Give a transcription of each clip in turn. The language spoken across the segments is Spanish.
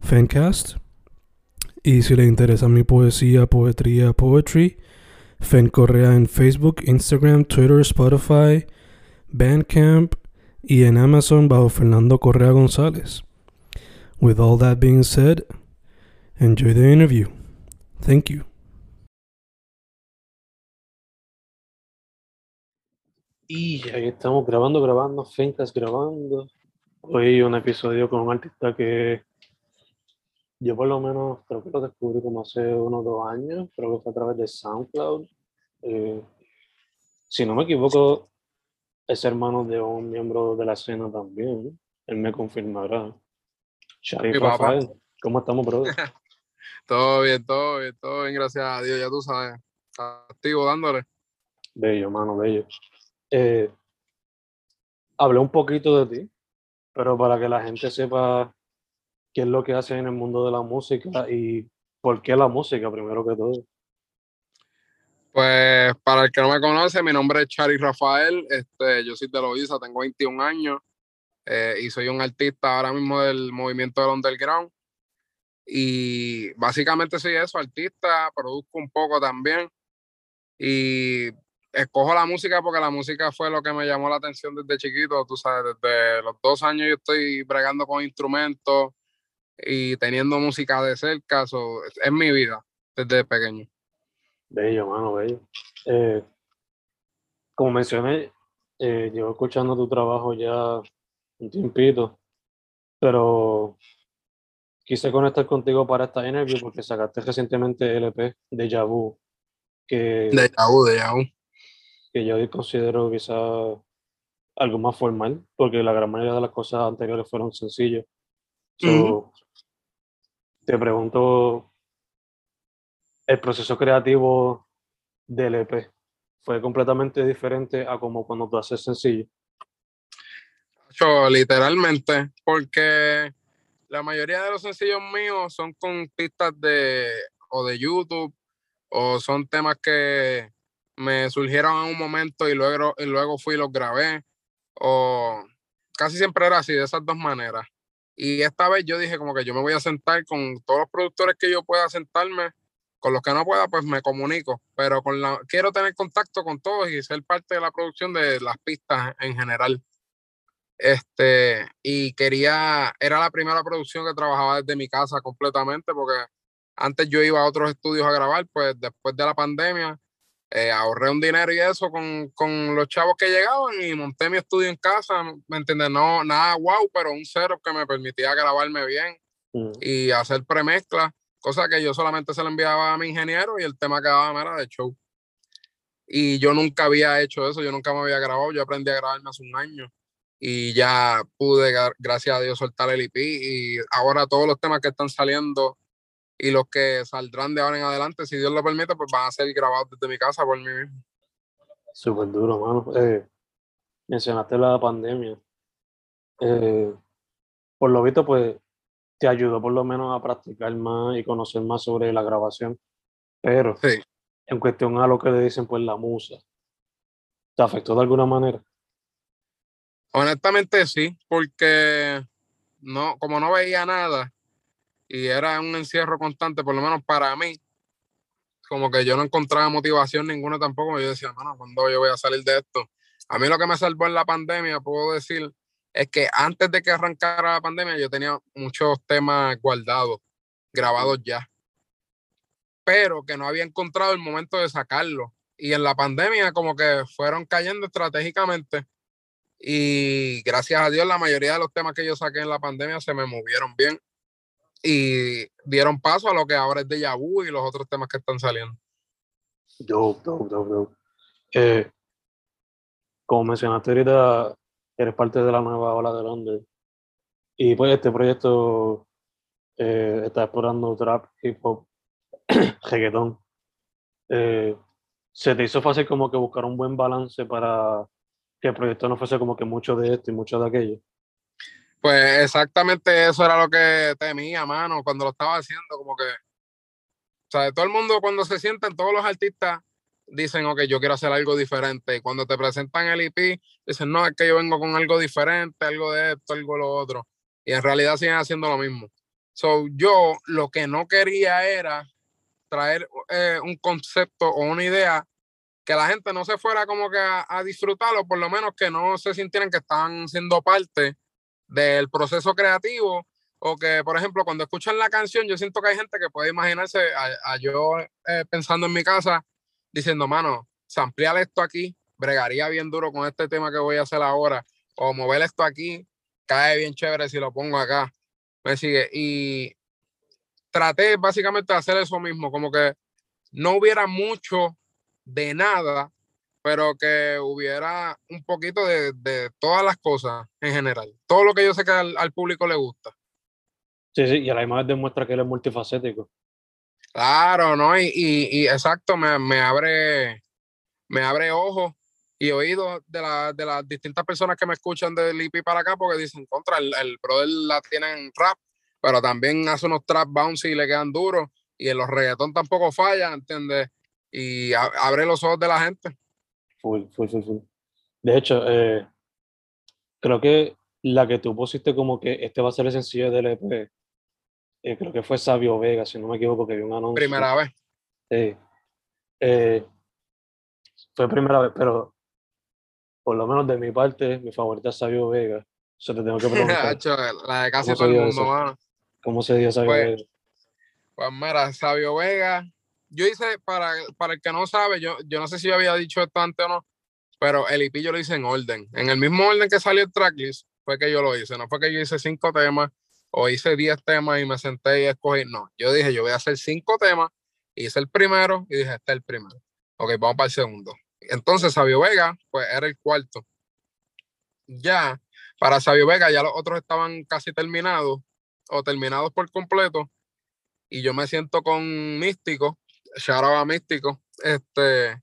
Fancast. Y si le interesa mi poesía, poetría, poetry, Fen Correa en Facebook, Instagram, Twitter, Spotify, Bandcamp y en Amazon bajo Fernando Correa González. With all that being said, enjoy the interview. Thank you. Y ahí estamos grabando, grabando, Fencas grabando. Hoy un episodio con un artista que yo por lo menos creo que lo descubrí como hace unos dos años, creo que fue a través de SoundCloud. Eh, si no me equivoco, es hermano de un miembro de la escena también. Él me confirmará. Sharif papá. Rafael, ¿cómo estamos, brother? Todo bien, todo bien, todo bien, gracias a Dios, ya tú sabes. Activo dándole. Bello, mano, bello. Eh, hablé un poquito de ti, pero para que la gente sepa qué es lo que haces en el mundo de la música y por qué la música, primero que todo. Pues para el que no me conoce, mi nombre es Chari Rafael, este, yo soy de Loiza, tengo 21 años eh, y soy un artista ahora mismo del movimiento del underground. Y básicamente soy eso, artista, produzco un poco también. Y escojo la música porque la música fue lo que me llamó la atención desde chiquito, tú sabes, desde los dos años yo estoy bregando con instrumentos y teniendo música de cerca, so, es mi vida desde pequeño. Bello, mano, bello. Eh, como mencioné, eh, llevo escuchando tu trabajo ya un tiempito, pero quise conectar contigo para esta interview porque sacaste recientemente el EP de Yabu, que, De Yahoo, de Yahoo. que yo considero quizá algo más formal, porque la gran mayoría de las cosas anteriores fueron sencillas. So. Te pregunto, el proceso creativo del EP fue completamente diferente a como cuando tú haces sencillo. Yo, literalmente, porque la mayoría de los sencillos míos son con pistas de o de YouTube o son temas que me surgieron en un momento y luego, y luego fui y los grabé o casi siempre era así, de esas dos maneras. Y esta vez yo dije como que yo me voy a sentar con todos los productores que yo pueda sentarme, con los que no pueda pues me comunico, pero con la, quiero tener contacto con todos y ser parte de la producción de las pistas en general. Este, y quería, era la primera producción que trabajaba desde mi casa completamente, porque antes yo iba a otros estudios a grabar, pues después de la pandemia eh, ahorré un dinero y eso con, con los chavos que llegaban y monté mi estudio en casa, ¿me entiendes? No, nada wow, pero un cero que me permitía grabarme bien Mm, y hacer premezcla, cosa que yo solamente se lo enviaba a mi ingeniero y el tema quedaba mera de show. Y yo nunca había hecho eso, yo nunca me había grabado, yo aprendí a grabarme hace un año y ya pude, gra- gracias a Dios, soltar el EP y ahora todos los temas que están saliendo y los que saldrán de ahora en adelante, si Dios lo permite, pues van a ser grabados desde mi casa por mí mismo. Súper duro, mano. Eh, mencionaste la pandemia. Eh, por lo visto, pues te ayudó por lo menos a practicar más y conocer más sobre la grabación. Pero Sí. en cuestión a lo que le dicen, pues la musa, ¿te afectó de alguna manera? Honestamente sí, porque no, como no veía nada y era un encierro constante, por lo menos para mí, como que yo no encontraba motivación ninguna tampoco. Yo decía, no, ¿cuándo yo voy a salir de esto? A mí lo que me salvó en la pandemia, puedo decir, es que antes de que arrancara la pandemia yo tenía muchos temas guardados grabados ya, pero que no había encontrado el momento de sacarlo. Y en la pandemia como que fueron cayendo estratégicamente y gracias a Dios la mayoría de los temas que yo saqué en la pandemia se me movieron bien y dieron paso a lo que ahora es de Yabu y los otros temas que están saliendo. Yo, yo, yo, eh, como mencionaste ahorita, eres parte de la nueva ola de Londres. Y pues este proyecto eh, está explorando trap, hip hop, reggaetón. Eh, ¿Se te hizo fácil como que buscar un buen balance para que el proyecto no fuese como que mucho de esto y mucho de aquello? Pues exactamente eso era lo que temía, mano, cuando lo estaba haciendo, como que, o sea, todo el mundo cuando se sientan, todos los artistas dicen, ok, yo quiero hacer algo diferente. Y cuando te presentan el IP, dicen, no, es que yo vengo con algo diferente, algo de esto, algo de lo otro. Y en realidad siguen haciendo lo mismo. So, yo lo que no quería era traer eh, un concepto o una idea que la gente no se fuera como que a, a disfrutarlo, por lo menos que no se sintieran que están siendo parte del proceso creativo o que, por ejemplo, cuando escuchan la canción, yo siento que hay gente que puede imaginarse a, yo eh, pensando en mi casa, diciendo, mano, ampliar esto aquí, bregaría bien duro con este tema que voy a hacer ahora, o mover esto aquí, cae bien chévere si lo pongo acá. Me sigue. Y traté básicamente de hacer eso mismo, como que no hubiera mucho de nada, pero que hubiera un poquito de, de, todas las cosas en general. Todo lo que yo sé que al, al, público le gusta. Sí, sí, y además demuestra que él es multifacético. Claro, ¿no? Y, y, y exacto, me, me, abre me abre ojos y oídos de, la, de las distintas personas que me escuchan del IP para acá porque dicen, contra, el, el brother la tiene en rap, pero también hace unos trap bouncy y le quedan duros y en los reggaetón tampoco falla, ¿entiendes? Y a, abre los ojos de la gente. Full, full, full, full. De hecho, eh, creo que la que tú pusiste como que este va a ser el sencillo del EP, eh, creo que fue Sabio Vega, si no me equivoco, que vi un anuncio. Primera vez. Sí. Eh, fue primera vez, pero por lo menos de mi parte, mi favorita es Sabio Vega. Eso te tengo que preguntar. la de casi todo el mundo, mano. ¿Cómo se dio Sabio pues, Vega? Pues mira, Sabio Vega, yo hice, para, para el que no sabe, yo, yo no sé si yo había dicho esto antes o no, pero el IP yo lo hice en orden. En el mismo orden que salió el tracklist, fue que yo lo hice. No fue que yo hice cinco temas o hice diez temas y me senté y escogí. No, yo dije, yo voy a hacer cinco temas. Hice el primero y dije, este es el primero. Ok, vamos para el segundo. Entonces, Sabio Vega, pues era el cuarto. Ya, para Sabio Vega, ya los otros estaban casi terminados o terminados por completo. Y yo me siento con Místico, shout out a Místico, este,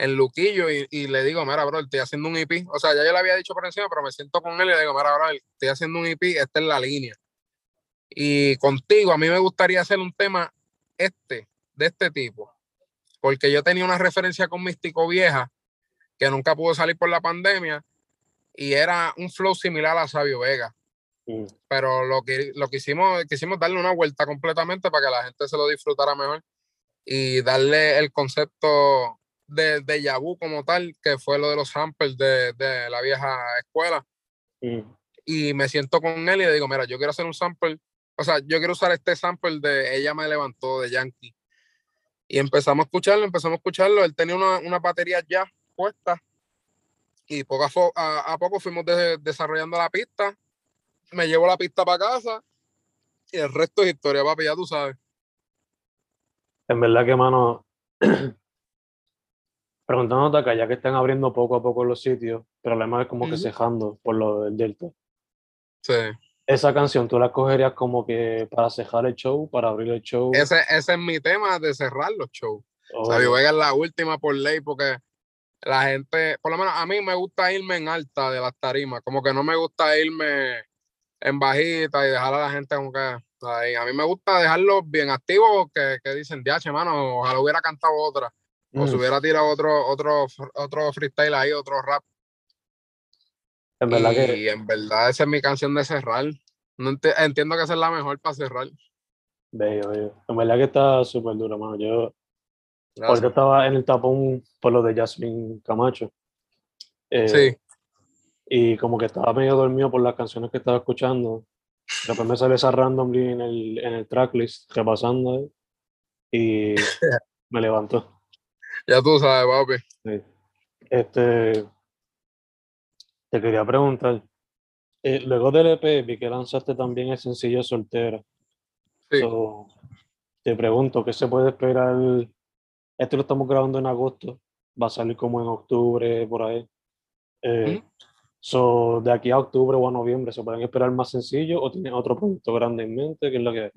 en Luquillo y, y, le digo, mira, bro, estoy haciendo un EP. O sea, ya yo le había dicho por encima, pero me siento con él y le digo, mira, bro, estoy haciendo un EP, esta es la línea. Y contigo, a mí me gustaría hacer un tema este, de este tipo, porque yo tenía una referencia con Místico Vieja, que nunca pudo salir por la pandemia, y era un flow similar a Sabio Vega. Mm. Pero lo que, lo que hicimos, quisimos darle una vuelta completamente para que la gente se lo disfrutara mejor y darle el concepto de, de Yabu como tal, que fue lo de los samples de, de la vieja escuela. Mm. Y me siento con él y le digo, mira, yo quiero hacer un sample, o sea, yo quiero usar este sample de Ella me levantó de Yankee. Y empezamos a escucharlo, empezamos a escucharlo. Él tenía una, una batería ya puesta y poco a, a, a poco fuimos de, desarrollando la pista. Me llevo la pista para casa y el resto es historia, papi, ya tú sabes. En verdad que, mano, preguntándote acá, ya que están abriendo poco a poco los sitios, pero además es como uh -huh. que cejando por lo del Delta. Sí. Esa canción, ¿tú la cogerías como que para cejar el show, para abrir el show? Ese, ese es mi tema de cerrar los shows. Oh. Sabio Vega es la última por ley porque la gente, por lo menos a mí me gusta irme en alta de las tarimas, como que no me gusta irme en bajita y dejar a la gente como que A mí me gusta dejarlos bien activos, que, que dicen, diache, mano, ojalá hubiera cantado otra, mm. o se hubiera tirado otro, otro, otro freestyle ahí, otro rap. En verdad y que... en verdad esa es mi canción de cerrar. No ent entiendo que esa es la mejor para cerrar. Bello, bello. En verdad que está súper duro, mano. Yo Gracias. Porque estaba en el tapón por lo de Jasmine Camacho. Eh, sí. Y como que estaba medio dormido por las canciones que estaba escuchando. Después me sale esa randomly en el, en el tracklist, repasando y me levantó. Ya tú sabes, papi. Sí. Este, te quería preguntar, eh, luego del EP vi que lanzaste también el sencillo Soltera. Sí. So, te pregunto, ¿qué se puede esperar? Este lo estamos grabando en agosto, va a salir como en octubre, por ahí. Eh, Ujú. So, de aquí a octubre o a noviembre, ¿se pueden esperar más sencillos o tienen otro proyecto grande en mente? ¿Qué es lo que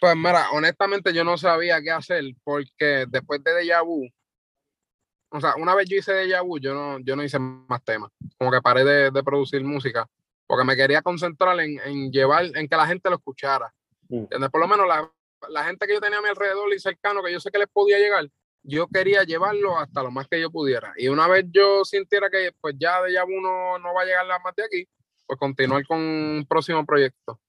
Pues mira, honestamente yo no sabía qué hacer porque después de Deja Vu, o sea, una vez yo hice Deja Vu, yo no, yo no hice más temas. Como que paré de, de producir música porque me quería concentrar en, en llevar, en que la gente lo escuchara. Mm. Por lo menos la, la gente que yo tenía a mi alrededor y cercano, que yo sé que les podía llegar, yo quería llevarlo hasta lo más que yo pudiera. Y una vez yo sintiera que pues ya Deja Vu no, no va a llegar más de aquí, pues continuar con un próximo proyecto.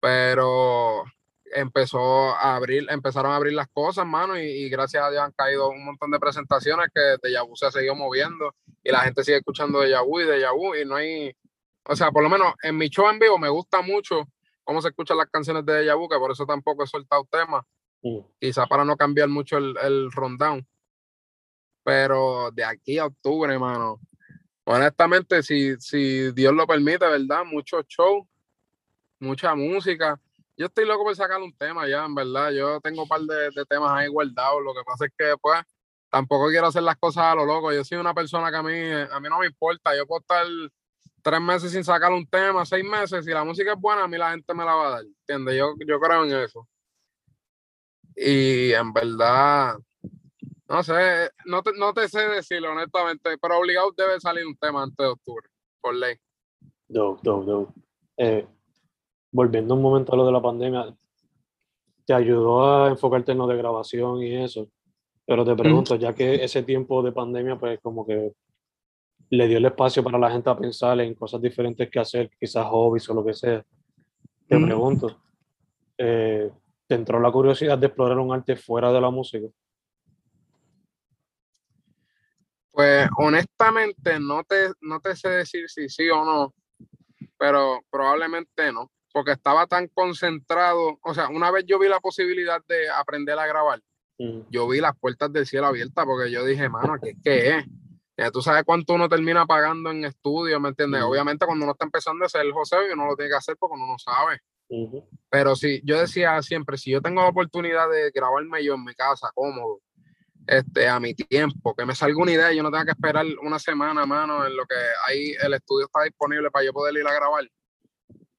Pero empezó a abrir, empezaron a abrir las cosas, mano, y, y gracias a Dios han caído un montón de presentaciones que Deja Vu se ha seguido moviendo y la gente sigue escuchando Deja Vu y Deja Vu y no hay, o sea, por lo menos en mi show en vivo me gusta mucho cómo se escuchan las canciones de Deja Vu, que por eso tampoco he soltado temas, Quizá para no cambiar mucho el, el rundown. Pero de aquí a octubre, mano, honestamente, si, si Dios lo permite, ¿verdad? Muchos shows, mucha música. Yo estoy loco por sacar un tema ya, en verdad. Yo tengo un par de, de temas ahí guardados. Lo que pasa es que, pues, tampoco quiero hacer las cosas a lo loco. Yo soy una persona que a mí, a mí no me importa. Yo puedo estar tres meses sin sacar un tema, seis meses. Si la música es buena, a mí la gente me la va a dar. ¿Entiendes? Yo, yo creo en eso. Y en verdad, no sé, no te, no te sé decirlo honestamente, pero obligado debe salir un tema antes de octubre, por ley. Dope, dope, dope. Eh, volviendo un momento a lo de la pandemia, ¿te ayudó a enfocarte en lo de grabación y eso? Pero te pregunto, ya que ese tiempo de pandemia, pues como que le dio el espacio para la gente a pensar en cosas diferentes que hacer, quizás hobbies o lo que sea. Te Mm. pregunto, eh, ¿te entró la curiosidad de explorar un arte fuera de la música? Pues honestamente no te, no te sé decir si sí o no, pero probablemente no, porque estaba tan concentrado, o sea, una vez yo vi la posibilidad de aprender a grabar, Mm, yo vi las puertas del cielo abiertas porque yo dije, mano, ¿qué, qué es? Ya tú sabes cuánto uno termina pagando en estudio, ¿me entiendes? Mm. Obviamente cuando uno está empezando a ser el José, uno lo tiene que hacer porque uno no sabe. Pero sí, yo decía siempre, si yo tengo la oportunidad de grabarme yo en mi casa, cómodo, este, a mi tiempo, que me salga una idea yo no tenga que esperar una semana, mano, en lo que ahí el estudio está disponible para yo poder ir a grabar.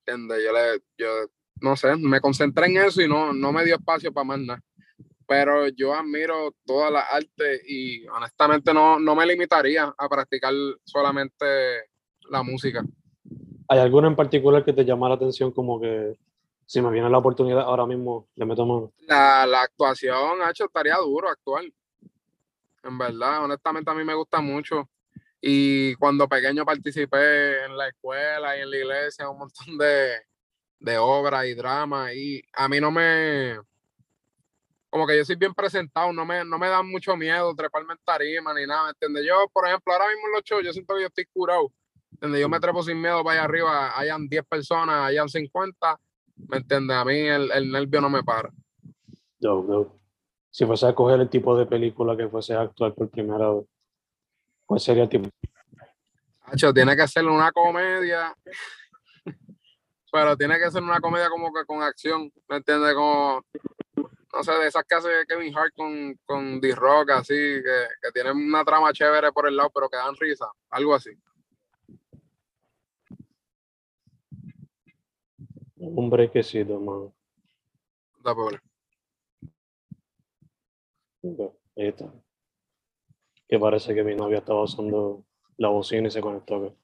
¿Entiendes? Yo, le, yo no sé, me concentré en eso y no, no me dio espacio para más nada. Pero yo admiro toda la arte y honestamente no, no me limitaría a practicar solamente la música. ¿Hay alguna en particular que te llama la atención como que si me viene la oportunidad ahora mismo le meto mano? La, la actuación, hecho, estaría duro actuar. En verdad, honestamente a mí me gusta mucho. Y cuando pequeño participé en la escuela y en la iglesia, un montón de, de obras y dramas. Y a mí no me. Como que yo soy bien presentado, no me, no me da mucho miedo treparme en tarima ni nada, ¿me entiendes? Yo, por ejemplo, ahora mismo en los shows, yo siento que yo estoy curado. ¿Entiendes? Yo me trepo sin miedo para allá arriba, hayan 10 personas, hayan 50, ¿me entiendes? A mí el, el nervio no me para. Dope, dope. Si fuese a escoger el tipo de película que fuese a actuar por primera vez, ¿cuál sería el tipo? Hacho, tiene que ser una comedia, pero tiene que ser una comedia como que con acción, ¿me entiendes? Como, no sé, de esas que hace Kevin Hart con, con D-Rock, así, que, que tienen una trama chévere por el lado, pero que dan risa, algo así. Un brequecito, mano. Da pobre. Ahí está. Que parece que mi novia estaba usando la bocina y se conectó.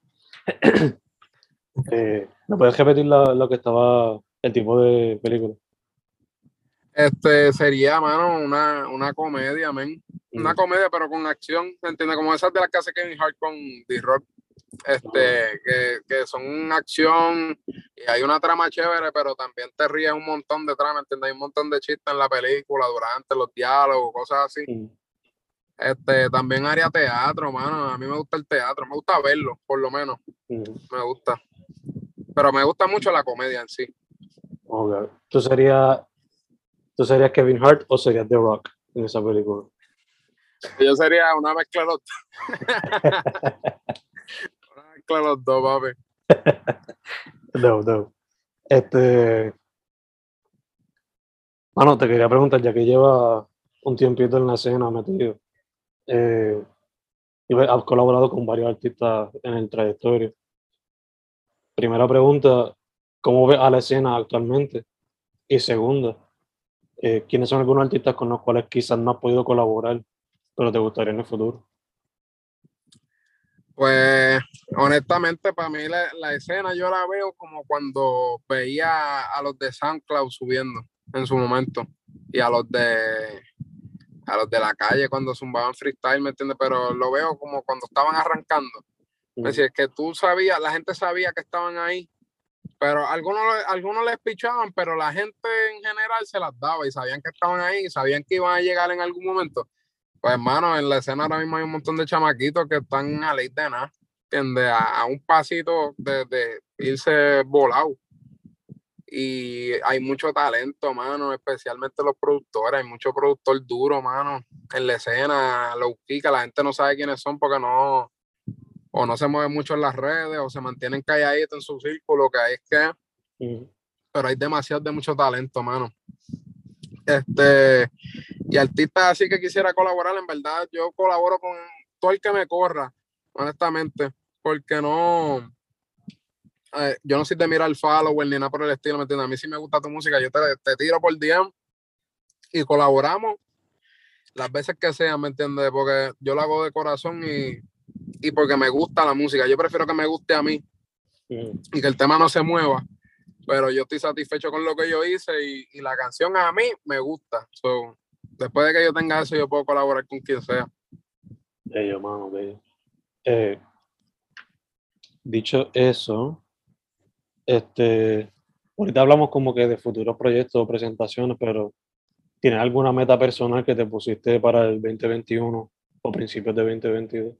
eh, ¿Me puedes repetir la- lo que estaba, el tipo de película? Este sería, mano, una, una comedia, men. Una Mm, comedia, pero con acción, ¿me entiendes? Como esas de las que hace Kevin Hart con D-Rock. Este, que, que son acción y hay una trama chévere, pero también te ríes un montón de trama, ¿entiendes? Hay un montón de chistes en la película, durante los diálogos, cosas así. Este, también haría teatro, mano. A mí me gusta el teatro, me gusta verlo, por lo menos, me gusta. pero me gusta mucho la comedia en sí. Okay. ¿Tú serías, ¿Tú serías Kevin Hart o serías The Rock en esa película? Yo sería una mezcla de mezcla los dos, papi. no, no. Este. Bueno, te quería preguntar, ya que lleva un tiempito en la escena metido, eh, y has colaborado con varios artistas en el trayectoria. Primera pregunta, ¿cómo ves a la escena actualmente? Y segunda, eh, ¿quiénes son algunos artistas con los cuales quizás no has podido colaborar, pero te gustaría en el futuro? Pues honestamente para mí la, la, escena yo la veo como cuando veía a los de SoundCloud subiendo en su momento y a los de a los de la calle cuando zumbaban freestyle, ¿me entiendes? Pero lo veo como cuando estaban arrancando. Es decir, que tú sabías, la gente sabía que estaban ahí, pero algunos, algunos les pichaban, pero la gente en general se las daba y sabían que estaban ahí, y sabían que iban a llegar en algún momento. Pues hermano, en la escena ahora mismo hay un montón de chamaquitos que están a ley de nada, ¿entiendes? A, a un pasito de, de irse volado y hay mucho talento, mano, especialmente los productores, hay mucho productor duro, mano, en la escena, los que la gente no sabe quiénes son porque no, o no se mueve mucho en las redes, o se mantienen calladitos en su círculo, que hay es que, pero hay demasiado de mucho talento, mano. Este, y artistas así que quisiera colaborar, en verdad, yo colaboro con todo el que me corra, honestamente, porque no, eh, yo no soy de mirar follower ni nada por el estilo, ¿me entiendes? A mí sí me gusta tu música, yo te, te tiro por DM y colaboramos las veces que sean, ¿me entiendes? Porque yo lo hago de corazón y, y, porque me gusta la música. Yo prefiero que me guste a mí y que el tema no se mueva, pero yo estoy satisfecho con lo que yo hice y, y la canción a mí me gusta. So, después de que yo tenga eso, yo puedo colaborar con quien sea. Bello, mano, bello. Eh, dicho eso, este, ahorita hablamos como que de futuros proyectos o presentaciones, pero ¿tienes alguna meta personal que te pusiste para el 2021 o principios de 2022?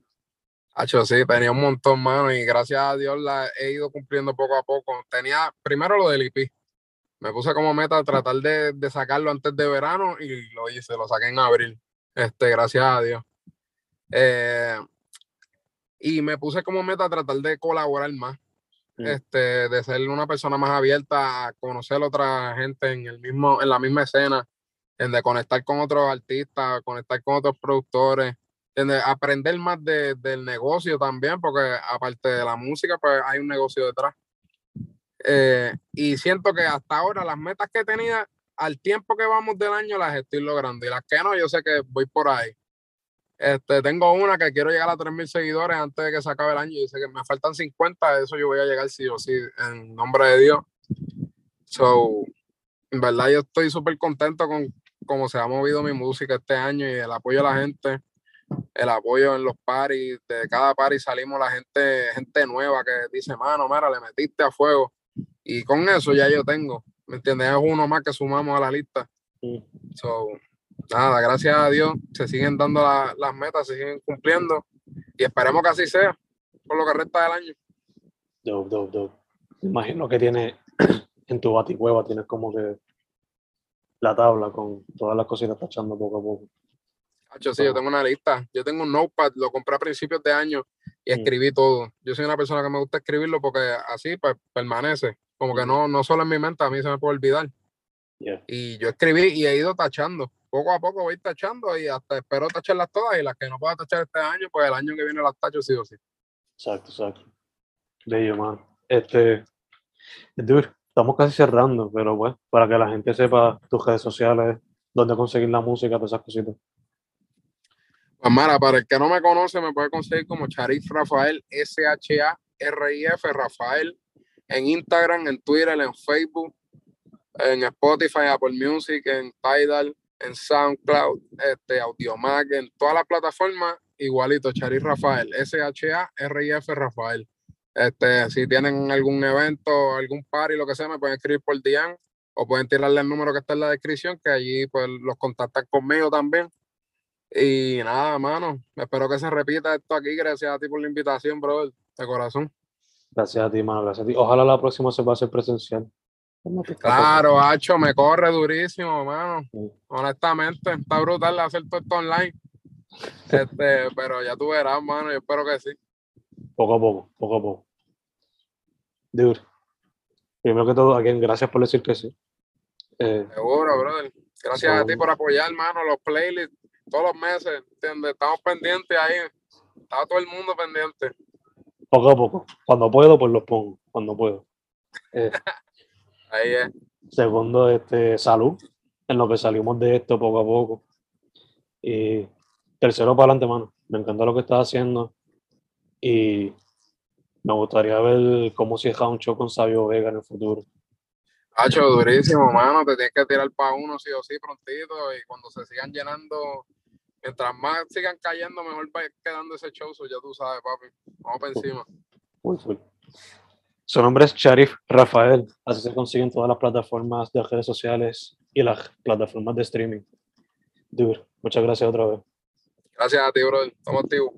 Hacho, sí, tenía un montón, mano, y gracias a Dios la he ido cumpliendo poco a poco. Tenía primero lo del IP. Me puse como meta tratar de, de sacarlo antes de verano y lo hice, lo saqué en abril. Este, gracias a Dios. Eh, y me puse como meta tratar de colaborar más este, de ser una persona más abierta a conocer a otra gente en, el mismo, en la misma escena, en de conectar con otros artistas, conectar con otros productores, aprender más de, del negocio también, porque aparte de la música, pues hay un negocio detrás. Eh, y siento que hasta ahora las metas que tenía al tiempo que vamos del año las estoy logrando y las que no, yo sé que voy por ahí. Este, tengo una que quiero llegar a 3.000 seguidores antes de que se acabe el año. Y sé que me faltan 50, eso yo voy a llegar sí o sí, en nombre de Dios. So, en verdad yo estoy súper contento con cómo se ha movido mi música este año y el apoyo a la gente, el apoyo en los paris. De cada party salimos la gente, gente nueva que dice, mano, mira, le metiste a fuego. Y con eso ya yo tengo, ¿me entiendes? Es uno más que sumamos a la lista. So, nada, gracias a Dios se siguen dando las metas, se siguen cumpliendo y esperemos que así sea por lo que resta del año. Dope, dope, dope. Imagino que tiene en tu baticueva, tienes como que la tabla con todas las cositas tachando poco a poco. Hacho, sí, yo tengo una lista. Yo tengo un notepad, lo compré a principios de año y mm. escribí todo. Yo soy una persona que me gusta escribirlo porque así pues, permanece. Como que no, no solo en mi mente, a mí se me puede olvidar. Y yo escribí y he ido tachando poco a poco voy tachando y hasta espero tacharlas todas y las que no pueda tachar este año, pues el año que viene las tacho sí o sí. Exacto, exacto. Bello, man. Este, estamos casi cerrando, pero bueno, para que la gente sepa tus redes sociales, dónde conseguir la música, todas esas cositas. Pues Mara, para el que no me conoce, me puede conseguir como Charif Rafael, S-H-A-R-I-F, Rafael, en Instagram, en Twitter, en Facebook, en Spotify, Apple Music, en Tidal, en SoundCloud, este, Audiomac, en todas las plataformas, igualito, Charis Rafael, S-H-A-R-I-F Rafael. Este, si tienen algún evento, algún party, lo que sea, me pueden escribir por DM o pueden tirarle el número que está en la descripción, que allí pues los contactan conmigo también. Y nada, mano, espero que se repita esto aquí. Gracias a ti por la invitación, brother, de corazón. Gracias a ti, mano, gracias a ti. Ojalá la próxima se va a hacer presencial. Claro, Hacho, me corre durísimo, mano. Sí. Honestamente, está brutal hacer todo esto online. Este, pero ya tú verás, mano, yo espero que sí. Poco a poco, poco a poco. Dude, primero que todo, again, gracias por decir que sí. Eh, Seguro, brother. Gracias a ti por apoyar, mano, los playlists todos los meses, ¿entiendes? Estamos pendientes ahí. Está todo el mundo pendiente. poco a poco. Cuando puedo, pues los pongo. Cuando puedo. Eh, Ahí es. segundo, este, salud. En lo que salimos de esto poco a poco. Y tercero, para adelante, mano. Me encanta lo que estás haciendo. Y me gustaría ver cómo cierra un show con Sabio Vega en el futuro. Hacho, durísimo, mano. Te tienes que tirar para uno sí o sí prontito. Y cuando se sigan llenando, mientras más sigan cayendo, mejor va quedando ese show. so ya tú sabes, papi. Vamos para encima. Su nombre es Sharif Rafael. Así se consiguen todas las plataformas de redes sociales y las plataformas de streaming. Dude, muchas gracias otra vez. Gracias a ti, brother. Estamos activos.